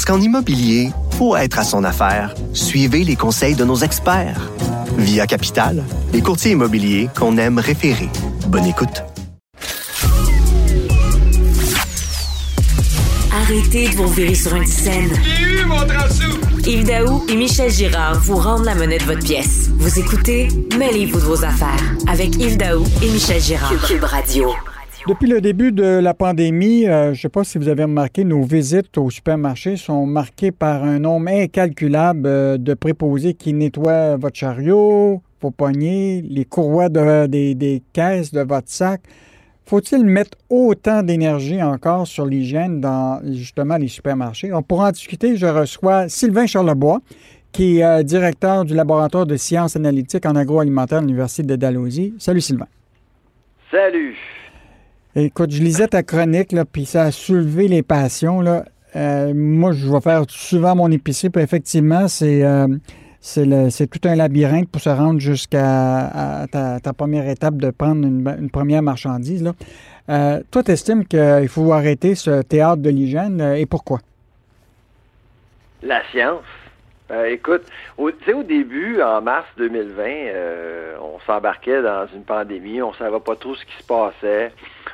Parce qu'en immobilier, pour être à son affaire, suivez les conseils de nos experts. Via Capital, les courtiers immobiliers qu'on aime référer. Bonne écoute. Arrêtez de vous virer sur une scène. J'ai eu mon! Yves Daou et Michel Girard vous rendent la monnaie de votre pièce. Vous écoutez Mêlez-vous de vos affaires avec Yves Daou et Michel Girard. Cube Radio. Depuis le début de la pandémie, euh, je ne sais pas si vous avez remarqué, nos visites au supermarché sont marquées par un nombre incalculable euh, de préposés qui nettoient votre chariot, vos poignées, les courroies de- des, caisses de votre sac. Faut-il mettre autant d'énergie encore sur l'hygiène dans justement les supermarchés? Pour en discuter, je reçois Sylvain Charlebois, qui est euh, directeur du laboratoire de sciences analytiques en agroalimentaire à l'Université de Dalhousie. Salut Sylvain. Salut. Écoute, je lisais ta chronique, là, puis ça a soulevé les passions. Là. Euh, moi, je vais faire souvent mon épicerie, puis effectivement, c'est euh, c'est tout un labyrinthe pour se rendre jusqu'à ta, première étape de prendre une, une première marchandise. Là. Euh, toi, tu estimes qu'il faut arrêter ce théâtre de l'hygiène, euh, et pourquoi? La science. Euh, écoute, au, au début, en mars 2020, euh, on s'embarquait dans une pandémie, on savait pas trop ce qui se passait.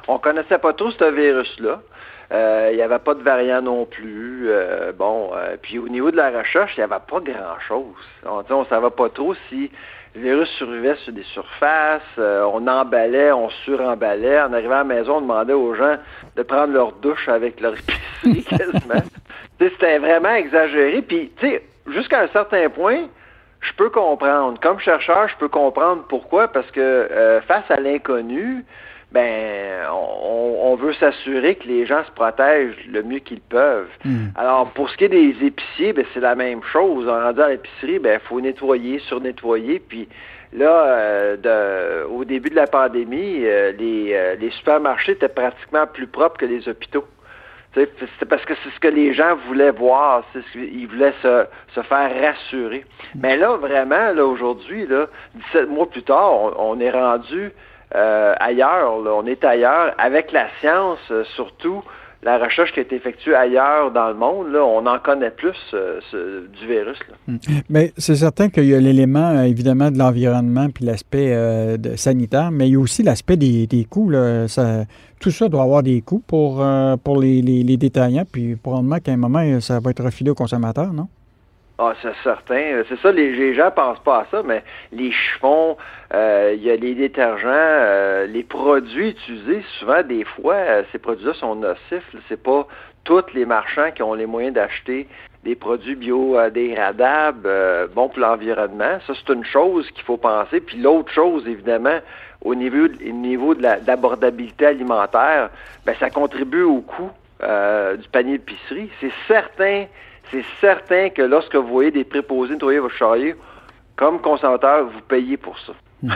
On connaissait pas trop ce virus-là. Euh, Il n'y avait pas de variant non plus. Bon, puis au niveau de la recherche, il n'y avait pas grand-chose. On ne savait pas trop si le virus survivait sur des surfaces. On emballait, on suremballait. En arrivant à la maison, on demandait aux gens de prendre leur douche avec leur épicerie quasiment. C'était vraiment exagéré. Puis, tu sais, jusqu'à un certain point, je peux comprendre. Comme chercheur, je peux comprendre pourquoi, parce que euh, face à l'inconnu, ben, on, on veut s'assurer que les gens se protègent le mieux qu'ils peuvent. Alors, pour ce qui est des épiciers, ben, c'est la même chose. En rendu à l'épicerie, ben, faut nettoyer, surnettoyer, puis là, euh, de- au début de la pandémie, euh, les, euh, les supermarchés étaient pratiquement plus propres que les hôpitaux. C'est parce que c'est ce que les gens voulaient voir, c'est ce qu'ils voulaient se, faire rassurer. Mais là, vraiment, aujourd'hui, là, 17 mois plus tard, on, est rendu euh, ailleurs, on est ailleurs, avec la science, euh, surtout la recherche qui a été effectuée ailleurs dans le monde, là, on en connaît plus euh, du virus. Là. Mais c'est certain qu'il y a l'élément, euh, évidemment, de l'environnement puis l'aspect euh, sanitaire, mais il y a aussi l'aspect des, coûts. tout ça doit avoir des coûts pour, pour les, les- détaillants, puis probablement qu'à un moment, ça va être refilé aux consommateurs, non? Ah, c'est certain. Euh, C'est ça, les, les gens pensent pas à ça, mais les chiffons, euh, il y a les détergents, euh, les produits utilisés, souvent, des fois, euh, ces produits-là sont nocifs. C'est pas tous les marchands qui ont les moyens d'acheter des produits biodégradables, euh, bons pour l'environnement. Ça, c'est une chose qu'il faut penser. Puis l'autre chose, évidemment, au niveau, au niveau de la- d'abordabilité alimentaire, ben, ça contribue au coût euh, du panier d'épicerie. C'est certain, c'est certain que lorsque vous voyez des préposés nettoyer votre chariot, comme consommateur, vous payez pour ça.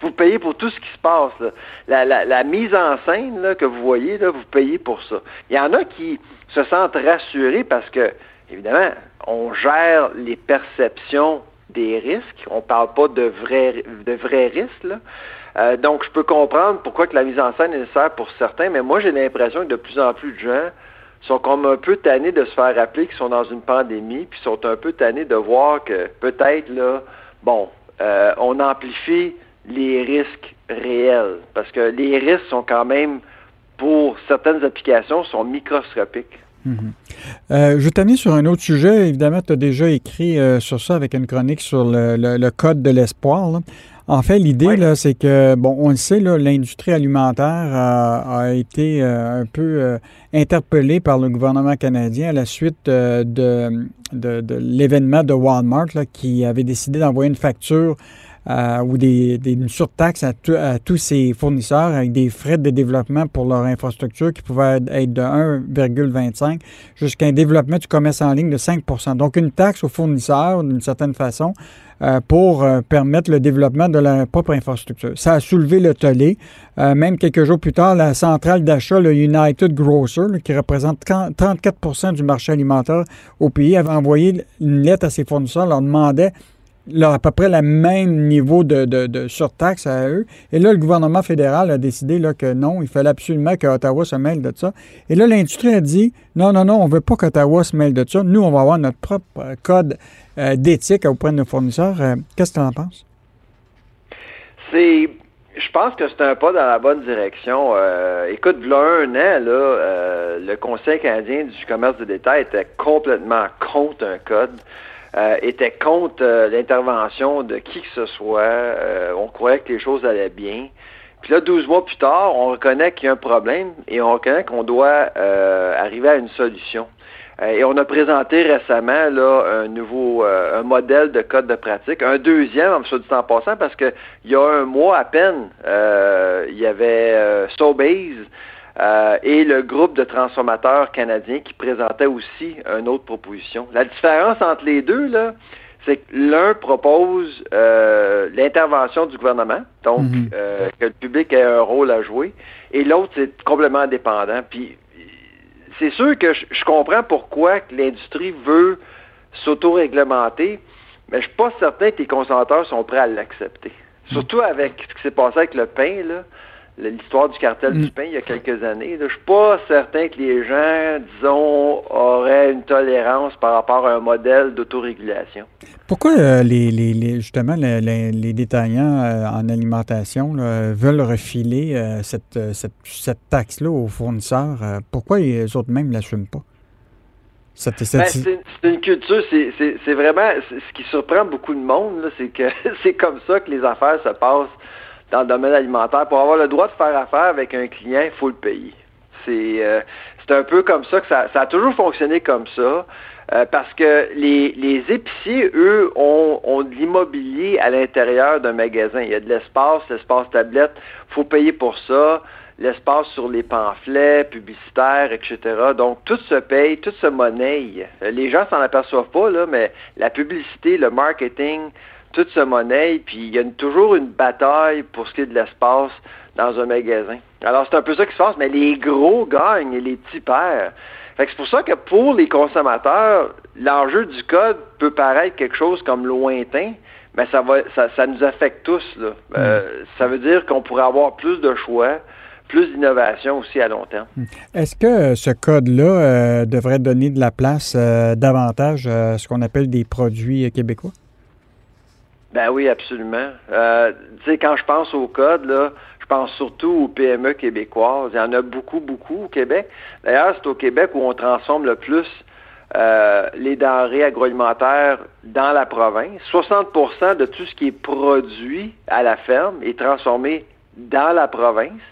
vous payez pour tout ce qui se passe. là. La, la- la mise en scène là, que vous voyez, là, vous payez pour ça. Il y en a qui se sentent rassurés parce que, évidemment, on gère les perceptions des risques. On parle pas de vrais, de vrais risques. Là. Euh, donc, je peux comprendre pourquoi que la mise en scène est nécessaire pour certains, mais moi, j'ai l'impression que de plus en plus de gens sont comme un peu tannés de se faire rappeler qu'ils sont dans une pandémie, puis sont un peu tannés de voir que peut-être, là, bon, euh, on amplifie les risques réels, parce que les risques sont quand même, pour certaines applications, sont microscopiques. Euh, je t'amener sur un autre sujet. Évidemment, tu as déjà écrit euh, sur ça avec une chronique sur le, le- le code de l'espoir. En fait, l'idée, Oui. là, c'est que, bon, on le sait, l'industrie alimentaire a, a été euh, un peu interpellée par le gouvernement canadien à la suite de, de, de l'événement de Walmart là, qui avait décidé d'envoyer une facture euh, ou des, des, une surtaxe à, à, tous ces fournisseurs avec des frais de développement pour leur infrastructure qui pouvaient être de 1,25 jusqu'à un développement du commerce en ligne de 5% Donc, une taxe aux fournisseurs, d'une certaine façon, euh, pour euh, permettre le développement de leur propre infrastructure. Ça a soulevé le tollé. Euh, même quelques jours plus tard, la centrale d'achat, le United Grocer, qui représente 34% du marché alimentaire au pays, avait envoyé une lettre à ses fournisseurs, leur demandait là, à peu près le même niveau de, de, surtaxe à eux. Et là, le gouvernement fédéral a décidé là, que non, il fallait absolument que Ottawa se mêle de ça. Et là, l'industrie a dit non, non, non, on ne veut pas qu'Ottawa se mêle de ça. Nous, on va avoir notre propre euh, code euh, d'éthique auprès de nos fournisseurs. Euh, qu'est-ce que tu en penses? C'est. Je pense que c'est un pas dans la bonne direction. écoute, il y a un an, là, le Conseil canadien du commerce de détail était complètement contre un code. Euh, était contre euh, l'intervention de qui que ce soit. Euh, on croyait que les choses allaient bien. Puis là, 12 mois plus tard, on reconnaît qu'il y a un problème et on reconnaît qu'on doit arriver à une solution. et on a présenté récemment là, un nouveau un modèle de code de pratique, un deuxième, en dit en passant, parce que il y a un mois à peine, il y avait Sobase euh, et le groupe de transformateurs canadiens qui présentait aussi une autre proposition. La différence entre les deux, là, c'est que l'un propose euh, l'intervention du gouvernement, donc mhm. euh, que le public ait un rôle à jouer, et l'autre, c'est complètement indépendant. Puis c'est sûr que je, comprends pourquoi l'industrie veut s'auto-réglementer, mais je suis pas certain que les consommateurs sont prêts à l'accepter. Surtout avec ce qui s'est passé avec le pain, là l'histoire du cartel du mm. pain il y a quelques années. Je ne suis pas certain que les gens, disons, auraient une tolérance par rapport à un modèle d'autorégulation. Pourquoi euh, les, justement les, détaillants euh, en alimentation veulent refiler euh, cette, cette, taxe-là aux fournisseurs? pourquoi les autres même ne l'assument pas? Ben, c'est une culture, c'est vraiment ce qui surprend beaucoup de monde, c'est que c'est comme ça que les affaires se passent dans le domaine alimentaire. Pour avoir le droit de faire affaire avec un client, il faut le payer. C'est euh, un peu comme ça que ça, a toujours fonctionné comme ça. Euh, parce que les, les épiciers, eux, ont, de l'immobilier à l'intérieur d'un magasin. Il y a de l'espace, l'espace tablette, faut payer pour ça, l'espace sur les pamphlets publicitaires, etc. Donc, tout se paye, tout se monnaie. Les gens s'en aperçoivent pas, là, mais la publicité, le marketing, toute ce monnaie, puis il y a toujours une bataille pour ce qui est de l'espace dans un magasin. Alors, c'est un peu ça qui se passe, mais les gros gagnent et les petits perdent. Fait c'est pour ça que pour les consommateurs, l'enjeu du code peut paraître quelque chose comme lointain, mais ça va ça, nous affecte tous. Là. Euh, ça veut dire qu'on pourrait avoir plus de choix, plus d'innovation aussi à long terme. Est-ce que ce code-là euh, devrait donner de la place euh, davantage à ce qu'on appelle des produits québécois? Ben oui, absolument. Euh, tu sais, quand je pense au code, là, je pense surtout aux PME québécoises. Il y en a beaucoup, beaucoup au Québec. D'ailleurs, c'est au Québec où on transforme le plus euh, les denrées agroalimentaires dans la province. 60% de tout ce qui est produit à la ferme est transformé dans la province.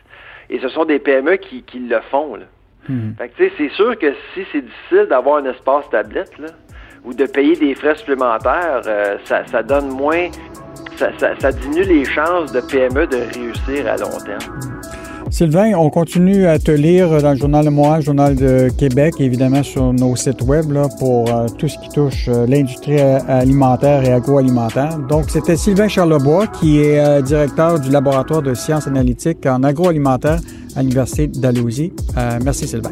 Et ce sont des PME qui, qui le font. Là. Hmm. Fait que, c'est sûr que si c'est difficile d'avoir un espace tablette, là, ou de payer des frais supplémentaires, euh, ça, donne moins, ça, diminue les chances de PME de réussir à long terme. Sylvain, on continue à te lire dans le Journal de Montréal, Journal de Québec, évidemment sur nos sites web là, pour euh, tout ce qui touche euh, l'industrie alimentaire et agroalimentaire. Donc, c'était Sylvain Charlebois, qui est directeur du laboratoire de sciences analytiques en agroalimentaire à l'Université d'Alousie. merci, Sylvain.